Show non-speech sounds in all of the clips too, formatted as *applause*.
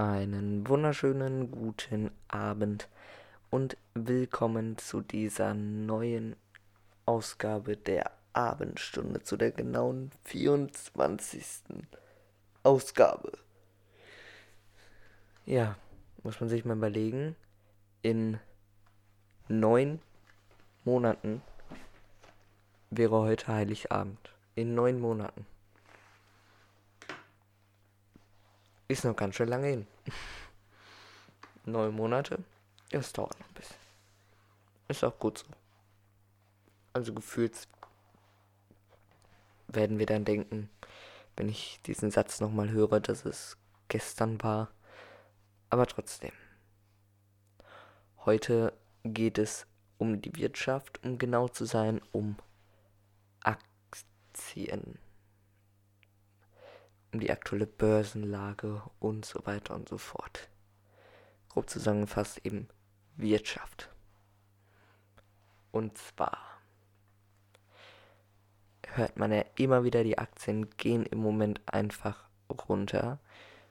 Einen wunderschönen guten Abend und willkommen zu dieser neuen Ausgabe der Abendstunde, zu der genauen 24. Ausgabe. Ja, muss man sich mal überlegen, in neun Monaten wäre heute Heiligabend. In neun Monaten. Ist noch ganz schön lange hin. Neun Monate. Es dauert noch ein bisschen. Ist auch gut so. Also gefühlt werden wir dann denken, wenn ich diesen Satz nochmal höre, dass es gestern war. Aber trotzdem. Heute geht es um die Wirtschaft, um genau zu sein, um Aktien um die aktuelle Börsenlage und so weiter und so fort. Grob zusammengefasst eben Wirtschaft. Und zwar hört man ja immer wieder, die Aktien gehen im Moment einfach runter.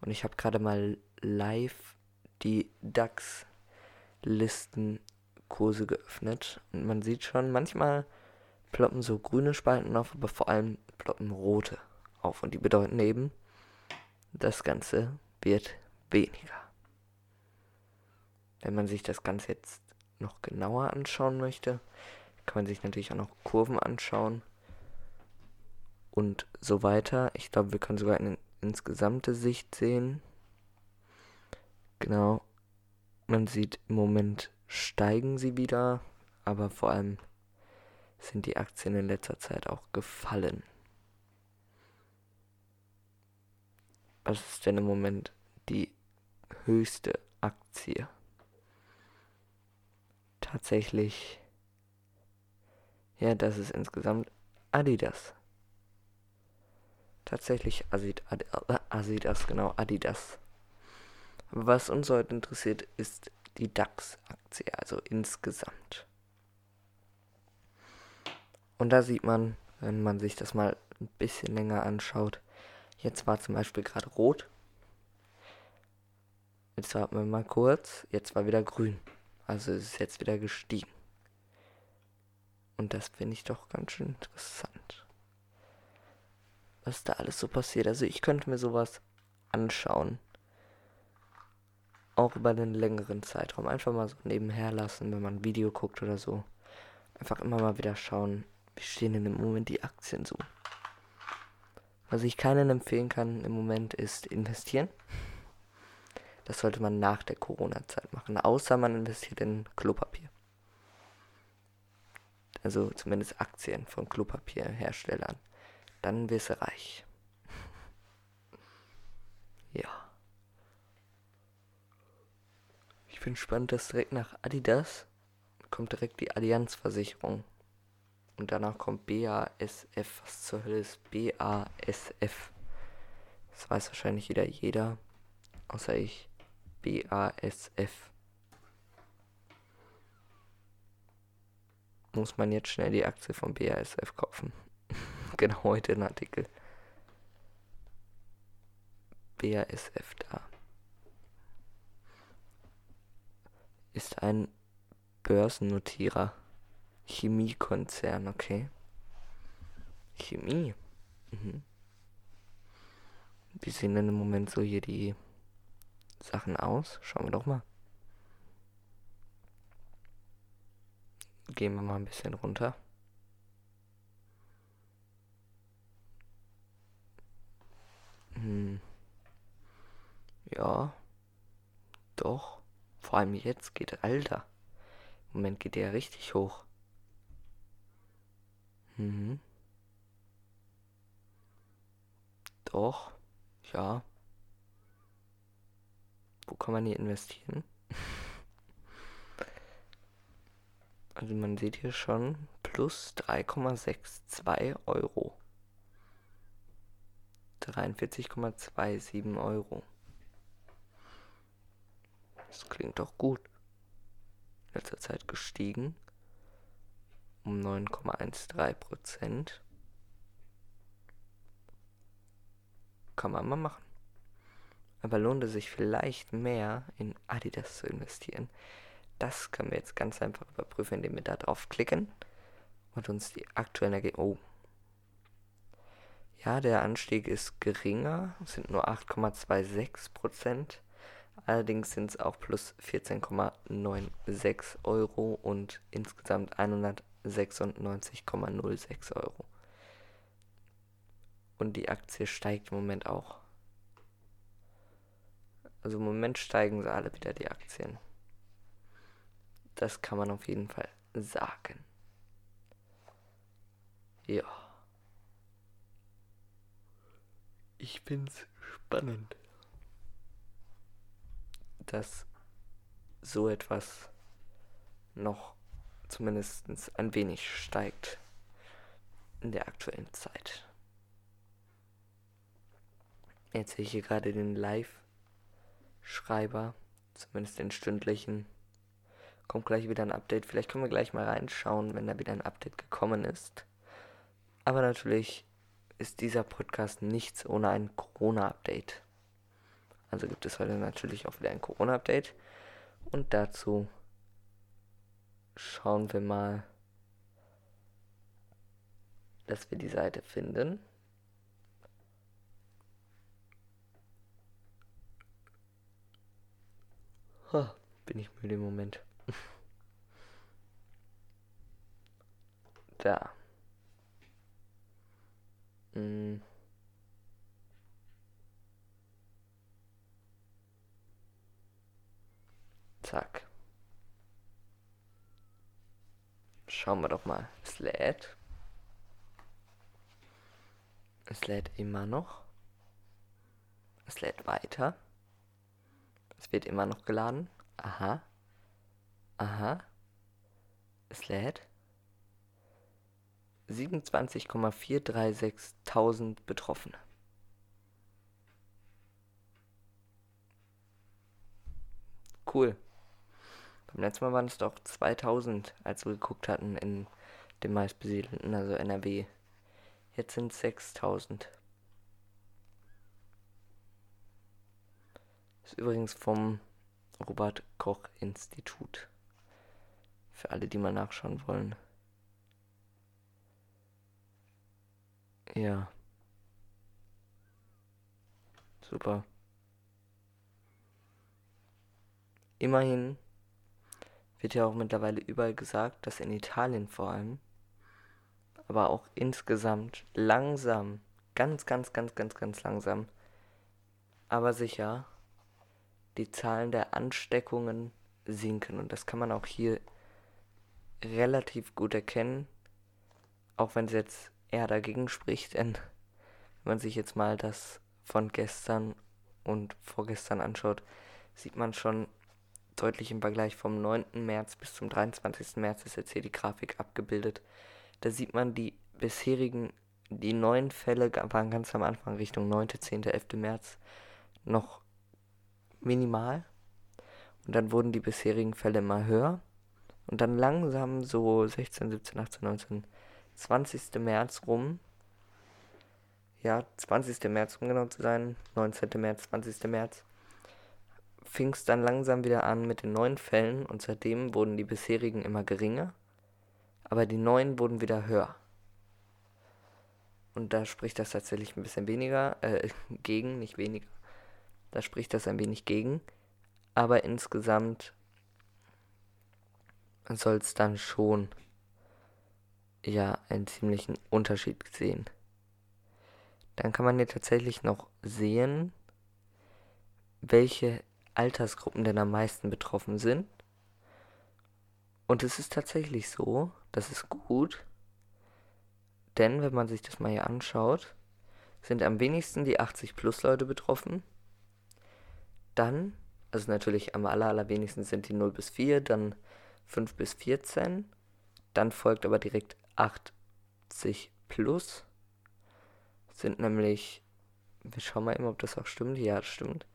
Und ich habe gerade mal live die DAX-Listenkurse geöffnet. Und man sieht schon, manchmal ploppen so grüne Spalten auf, aber vor allem ploppen rote auf. Und die bedeuten eben, das Ganze wird weniger. Wenn man sich das Ganze jetzt noch genauer anschauen möchte, kann man sich natürlich auch noch Kurven anschauen und so weiter. Ich glaube, wir können sogar eine insgesamte Sicht sehen. Genau. Man sieht im Moment steigen sie wieder, aber vor allem sind die Aktien in letzter Zeit auch gefallen. Was ist denn im Moment die höchste Aktie? Tatsächlich. Ja, das ist insgesamt Adidas. Tatsächlich Adidas, genau, Adidas. Was uns heute interessiert, ist die DAX-Aktie, also insgesamt. Und da sieht man, wenn man sich das mal ein bisschen länger anschaut, Jetzt war zum Beispiel gerade rot. Jetzt warten wir mal kurz. Jetzt war wieder grün. Also ist es jetzt wieder gestiegen. Und das finde ich doch ganz schön interessant. Was da alles so passiert. Also ich könnte mir sowas anschauen. Auch über einen längeren Zeitraum. Einfach mal so nebenher lassen, wenn man ein Video guckt oder so. Einfach immer mal wieder schauen, wie stehen denn im Moment die Aktien so. Was ich keinen empfehlen kann im Moment ist investieren. Das sollte man nach der Corona-Zeit machen, außer man investiert in Klopapier. Also zumindest Aktien von Klopapierherstellern. Dann wirst du reich. *laughs* ja. Ich finde spannend, dass direkt nach Adidas kommt direkt die Allianzversicherung. Und danach kommt BASF. Was zur Hölle ist BASF? Das weiß wahrscheinlich wieder jeder. Außer ich. BASF. Muss man jetzt schnell die Aktie von BASF kaufen. *laughs* genau heute ein Artikel. BASF da. Ist ein Börsennotierer. Chemiekonzern, okay. Chemie. Mhm. Wie sehen denn im Moment so hier die Sachen aus? Schauen wir doch mal. Gehen wir mal ein bisschen runter. Hm. Ja. Doch. Vor allem jetzt geht, Alter. Im Moment geht der richtig hoch. Mhm. Doch, ja. Wo kann man hier investieren? *laughs* also man sieht hier schon plus 3,62 Euro. 43,27 Euro. Das klingt doch gut. In letzter Zeit gestiegen um 9,13 Prozent. Kann man mal machen. Aber lohnt es sich vielleicht mehr in Adidas zu investieren? Das können wir jetzt ganz einfach überprüfen, indem wir da drauf klicken und uns die aktuellen Ergebnisse. Oh. Ja, der Anstieg ist geringer, sind nur 8,26 Prozent. Allerdings sind es auch plus 14,96 Euro und insgesamt 196,06 Euro. Und die Aktie steigt im Moment auch. Also im Moment steigen sie alle wieder die Aktien. Das kann man auf jeden Fall sagen. Ja. Ich find's spannend, dass so etwas noch zumindest ein wenig steigt in der aktuellen Zeit. Jetzt sehe ich hier gerade den Live-Schreiber, zumindest den stündlichen. Kommt gleich wieder ein Update. Vielleicht können wir gleich mal reinschauen, wenn da wieder ein Update gekommen ist. Aber natürlich ist dieser Podcast nichts ohne ein Corona-Update. Also gibt es heute natürlich auch wieder ein Corona-Update. Und dazu schauen wir mal, dass wir die Seite finden. Oh, bin ich müde im Moment. *laughs* da. Hm. Zack. Schauen wir doch mal. Es lädt. Es lädt immer noch. Es lädt weiter. Es wird immer noch geladen. Aha. Aha. Es lädt. 27,436.000 Betroffene. Cool. Beim letzten Mal waren es doch 2000, als wir geguckt hatten in dem meistbesiedelten, also NRW. Jetzt sind es 6000. Ist übrigens vom Robert Koch Institut. Für alle, die mal nachschauen wollen. Ja. Super. Immerhin wird ja auch mittlerweile überall gesagt, dass in Italien vor allem, aber auch insgesamt langsam, ganz, ganz, ganz, ganz, ganz langsam, aber sicher die Zahlen der Ansteckungen sinken. Und das kann man auch hier relativ gut erkennen, auch wenn es jetzt eher dagegen spricht, denn wenn man sich jetzt mal das von gestern und vorgestern anschaut, sieht man schon deutlich im Vergleich vom 9. März bis zum 23. März ist jetzt hier die Grafik abgebildet. Da sieht man die bisherigen, die neuen Fälle waren ganz am Anfang Richtung 9., 10., 11. März noch minimal. Und dann wurden die bisherigen Fälle immer höher. Und dann langsam so 16, 17, 18, 19, 20. März rum. Ja, 20. März, um genau zu sein. 19. März, 20. März. Fing es dann langsam wieder an mit den neuen Fällen und seitdem wurden die bisherigen immer geringer. Aber die neuen wurden wieder höher. Und da spricht das tatsächlich ein bisschen weniger, äh, *laughs* gegen, nicht weniger. Da spricht das ein wenig gegen. Aber insgesamt soll es dann schon ja einen ziemlichen Unterschied sehen. Dann kann man hier tatsächlich noch sehen, welche Altersgruppen denn am meisten betroffen sind. Und es ist tatsächlich so, das ist gut, denn wenn man sich das mal hier anschaut, sind am wenigsten die 80 plus Leute betroffen. Dann, also natürlich am aller, allerwenigsten sind die 0 bis 4, dann 5 bis 14. Dann folgt aber direkt 80 plus. Sind nämlich, wir schauen mal eben, ob das auch stimmt. Ja, das stimmt.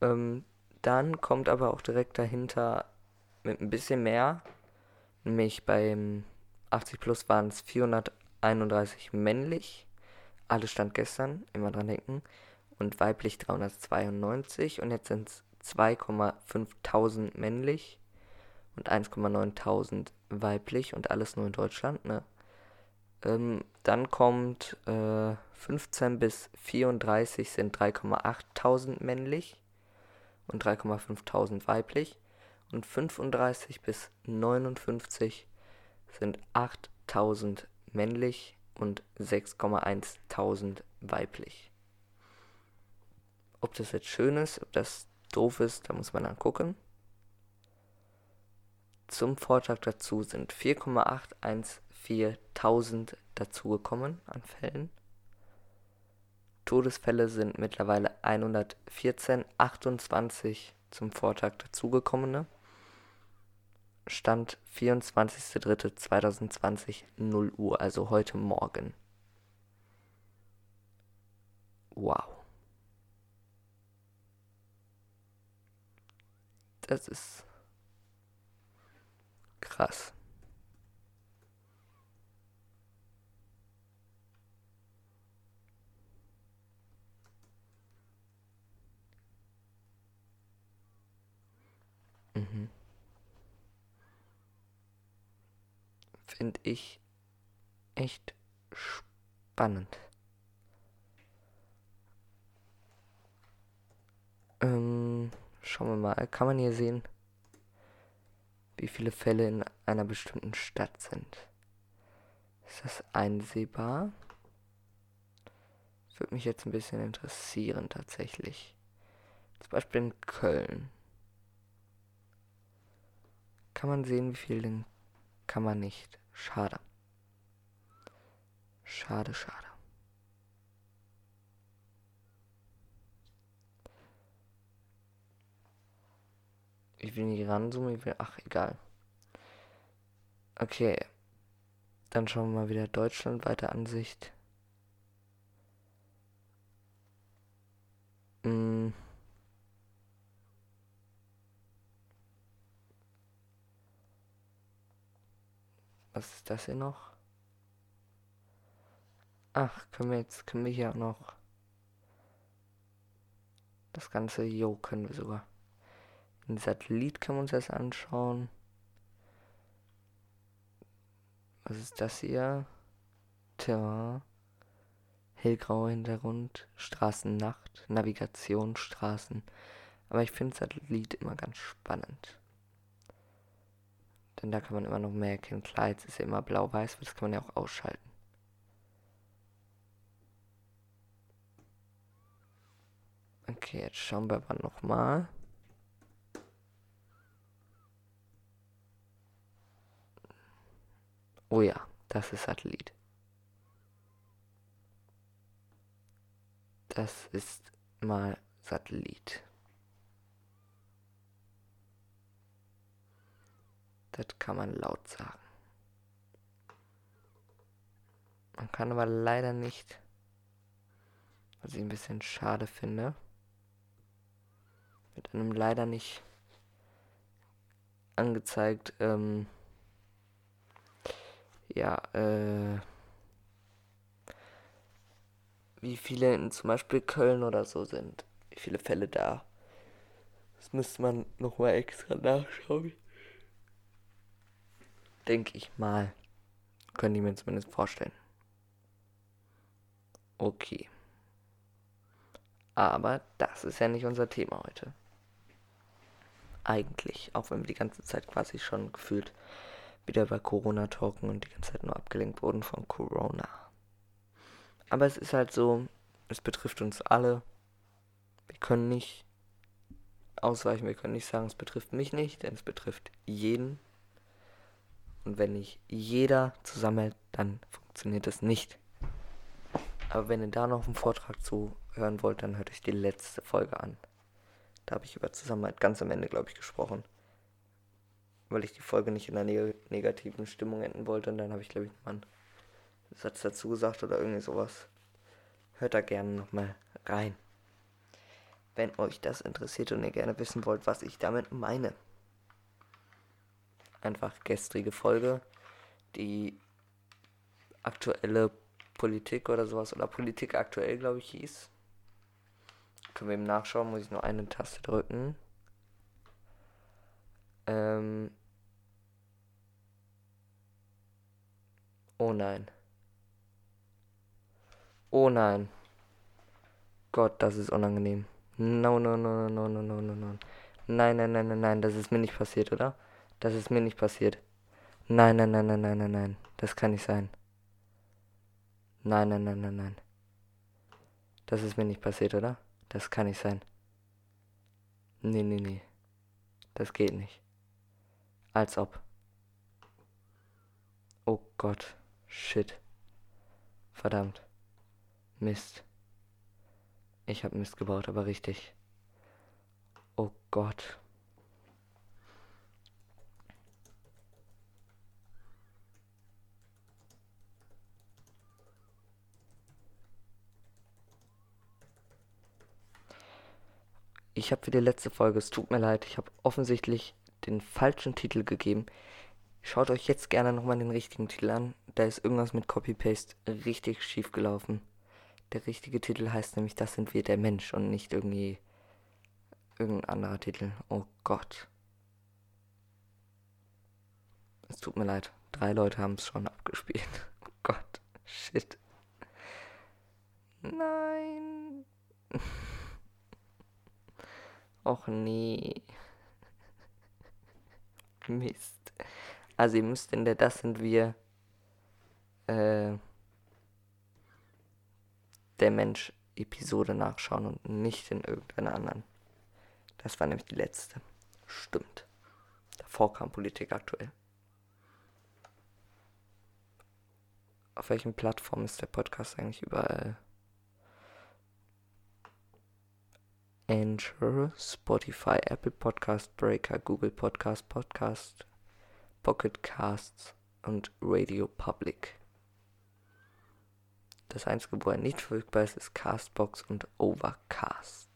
Ähm, dann kommt aber auch direkt dahinter mit ein bisschen mehr. Nämlich beim 80 plus waren es 431 männlich. Alles stand gestern, immer dran denken und weiblich 392 und jetzt sind es 2,5000 männlich und 1,9000 weiblich und alles nur in Deutschland, ne? Ähm, dann kommt äh, 15 bis 34 sind 3,8000 männlich und 3,5000 weiblich und 35 bis 59 sind 8000 männlich und 6,1000 weiblich. Ob das jetzt schön ist, ob das doof ist, da muss man dann gucken. Zum Vortrag dazu sind 4,814.000 dazugekommen an Fällen. Todesfälle sind mittlerweile 114, 28 zum Vortag dazugekommene. Stand 24.03.2020 0 Uhr, also heute Morgen. Wow. Das ist krass. Mhm. Finde ich echt spannend. Ähm, schauen wir mal. Kann man hier sehen, wie viele Fälle in einer bestimmten Stadt sind? Ist das einsehbar? Würde mich jetzt ein bisschen interessieren tatsächlich. Zum Beispiel in Köln. Kann man sehen, wie viel denn kann man nicht. Schade. Schade, schade. Ich will nicht ranzoomen, ich will. Ach, egal. Okay. Dann schauen wir mal wieder Deutschland weiter Ansicht. Hm. Was ist das hier noch? Ach, können wir jetzt, können wir hier auch noch das Ganze, jo, können wir sogar. Ein Satellit können wir uns das anschauen. Was ist das hier? Terrain. Hellgrauer Hintergrund. Straßennacht. Navigationsstraßen. Aber ich finde Satellit immer ganz spannend. Denn da kann man immer noch mehr erkennen. Klar, jetzt ist ja immer blau-weiß, das kann man ja auch ausschalten. Okay, jetzt schauen wir aber nochmal. Oh ja, das ist Satellit. Das ist mal Satellit. Das kann man laut sagen. Man kann aber leider nicht, was ich ein bisschen schade finde, mit einem leider nicht angezeigt, ähm, ja, äh, wie viele in zum Beispiel Köln oder so sind. Wie viele Fälle da. Das müsste man nochmal extra nachschauen. Denke ich mal. Können die mir zumindest vorstellen. Okay. Aber das ist ja nicht unser Thema heute. Eigentlich. Auch wenn wir die ganze Zeit quasi schon gefühlt wieder über Corona talken und die ganze Zeit nur abgelenkt wurden von Corona. Aber es ist halt so, es betrifft uns alle. Wir können nicht ausweichen, wir können nicht sagen, es betrifft mich nicht, denn es betrifft jeden. Und wenn nicht jeder zusammenhält, dann funktioniert es nicht. Aber wenn ihr da noch einen Vortrag zu hören wollt, dann hört euch die letzte Folge an. Da habe ich über Zusammenhalt ganz am Ende, glaube ich, gesprochen weil ich die Folge nicht in einer neg negativen Stimmung enden wollte. Und dann habe ich, glaube ich, mal einen Satz dazu gesagt oder irgendwie sowas. Hört da gerne nochmal rein. Wenn euch das interessiert und ihr gerne wissen wollt, was ich damit meine. Einfach gestrige Folge, die aktuelle Politik oder sowas, oder Politik aktuell, glaube ich, hieß. Können wir eben nachschauen, muss ich nur eine Taste drücken. Ähm. Oh nein. Oh nein. Gott, das ist unangenehm. No, no, no, no, no, no, no, no. Nein, nein, nein, nein, nein, das ist mir nicht passiert, oder? Das ist mir nicht passiert. Nein, nein, nein, nein, nein, nein, nein. Das kann nicht sein. Nein, nein, nein, nein, nein. Das ist mir nicht passiert, oder? Das kann nicht sein. Nee, nee, nee. Das geht nicht. Als ob. Oh Gott. Shit. Verdammt. Mist. Ich hab Mist gebaut, aber richtig. Oh Gott. Ich habe für die letzte Folge, es tut mir leid, ich habe offensichtlich den falschen Titel gegeben. Schaut euch jetzt gerne nochmal den richtigen Titel an. Da ist irgendwas mit Copy-Paste richtig schief gelaufen. Der richtige Titel heißt nämlich Das sind wir der Mensch und nicht irgendwie irgendein anderer Titel. Oh Gott. Es tut mir leid. Drei Leute haben es schon abgespielt. *laughs* Oh Gott. Shit. Nein. *laughs* Och nee. Mist. Also ihr müsst in der Das sind wir äh, der Mensch Episode nachschauen und nicht in irgendeiner anderen. Das war nämlich die letzte. Stimmt. Davor kam Politik aktuell. Auf welchen Plattformen ist der Podcast eigentlich überall? Anchor, Spotify, Apple Podcast, Breaker, Google Podcast, Podcast, Pocket Casts und Radio Public. Das einzige, wo er nicht verfügbar ist, ist Castbox und Overcast.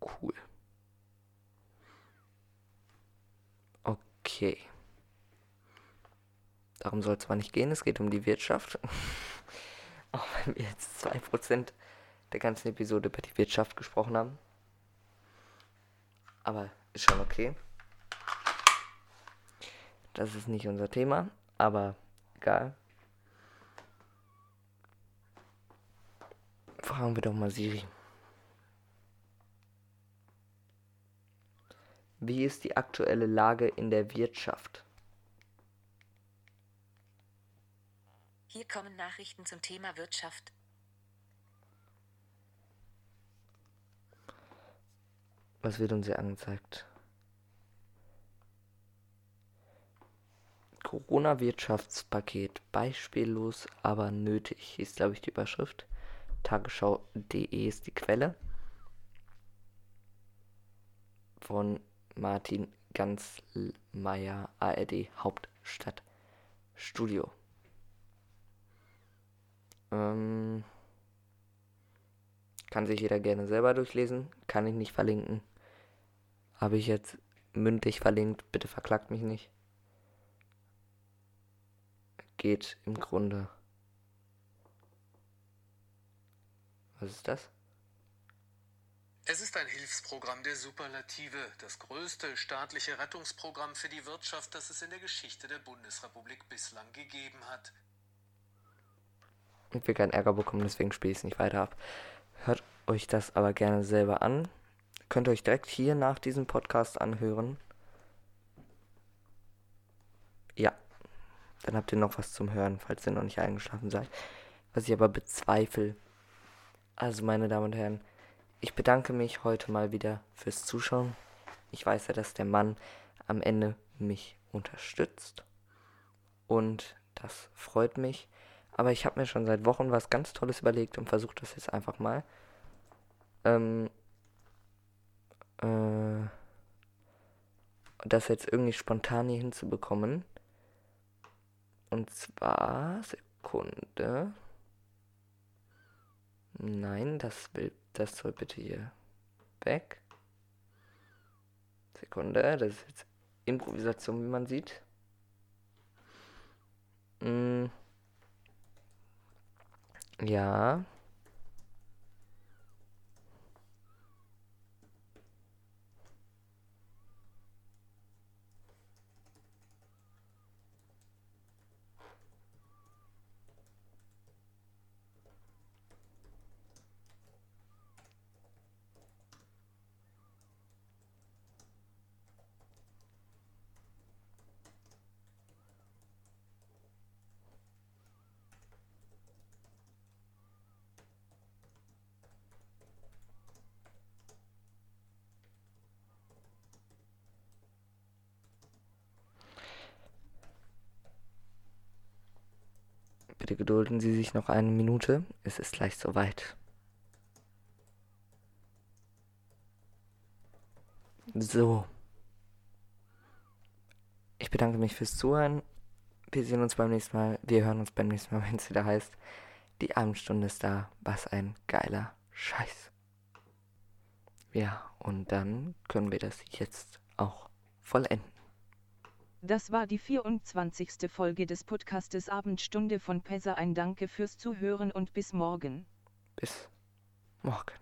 Cool. Okay. Darum soll es zwar nicht gehen, es geht um die Wirtschaft. *laughs* *laughs* Auch wenn wir jetzt 2% der ganzen Episode über die Wirtschaft gesprochen haben. Aber ist schon okay. Das ist nicht unser Thema, aber egal. Fragen wir doch mal Siri. Wie ist die aktuelle Lage in der Wirtschaft? Hier kommen Nachrichten zum Thema Wirtschaft. Was wird uns hier angezeigt? Corona-Wirtschaftspaket. Beispiellos, aber nötig, ist, glaube ich, die Überschrift. Tagesschau.de ist die Quelle. Von Martin Ganzmeier, ARD Hauptstadtstudio. Ähm, kann sich jeder gerne selber durchlesen. Kann ich nicht verlinken. Habe ich jetzt mündlich verlinkt. Bitte verklagt mich nicht. Geht im Grunde. Was ist das? Es ist ein Hilfsprogramm der Superlative, das größte staatliche Rettungsprogramm für die Wirtschaft, das es in der Geschichte der Bundesrepublik bislang gegeben hat. Ich will keinen Ärger bekommen, deswegen spiele ich es nicht weiter ab. Hört euch das aber gerne selber an. Könnt ihr euch direkt hier nach diesem Podcast anhören. Ja, dann habt ihr noch was zum Hören, falls ihr noch nicht eingeschlafen seid. Was ich aber bezweifle. Also, meine Damen und Herren, ich bedanke mich heute mal wieder fürs Zuschauen. Ich weiß ja, dass der Mann am Ende mich unterstützt. Und das freut mich. Aber ich habe mir schon seit Wochen was ganz Tolles überlegt und versuche das jetzt einfach mal. Ähm, äh, das jetzt irgendwie spontan hier hinzubekommen. Und zwar, Sekunde. Nein, das will, das soll bitte hier weg. Sekunde, das ist jetzt Improvisation, wie man sieht. Mm. Ja. Bitte gedulden Sie sich noch eine Minute. Es ist gleich soweit. So. Ich bedanke mich fürs Zuhören. Wir sehen uns beim nächsten Mal. Wir hören uns beim nächsten Mal, *laughs* wenn es wieder heißt. Die Abendstunde ist da. Was ein geiler Scheiß. Ja, und dann können wir das jetzt auch vollenden. Das war die 24. Folge des Podcastes Abendstunde von Pesa. Ein Danke fürs Zuhören und bis morgen. Bis morgen.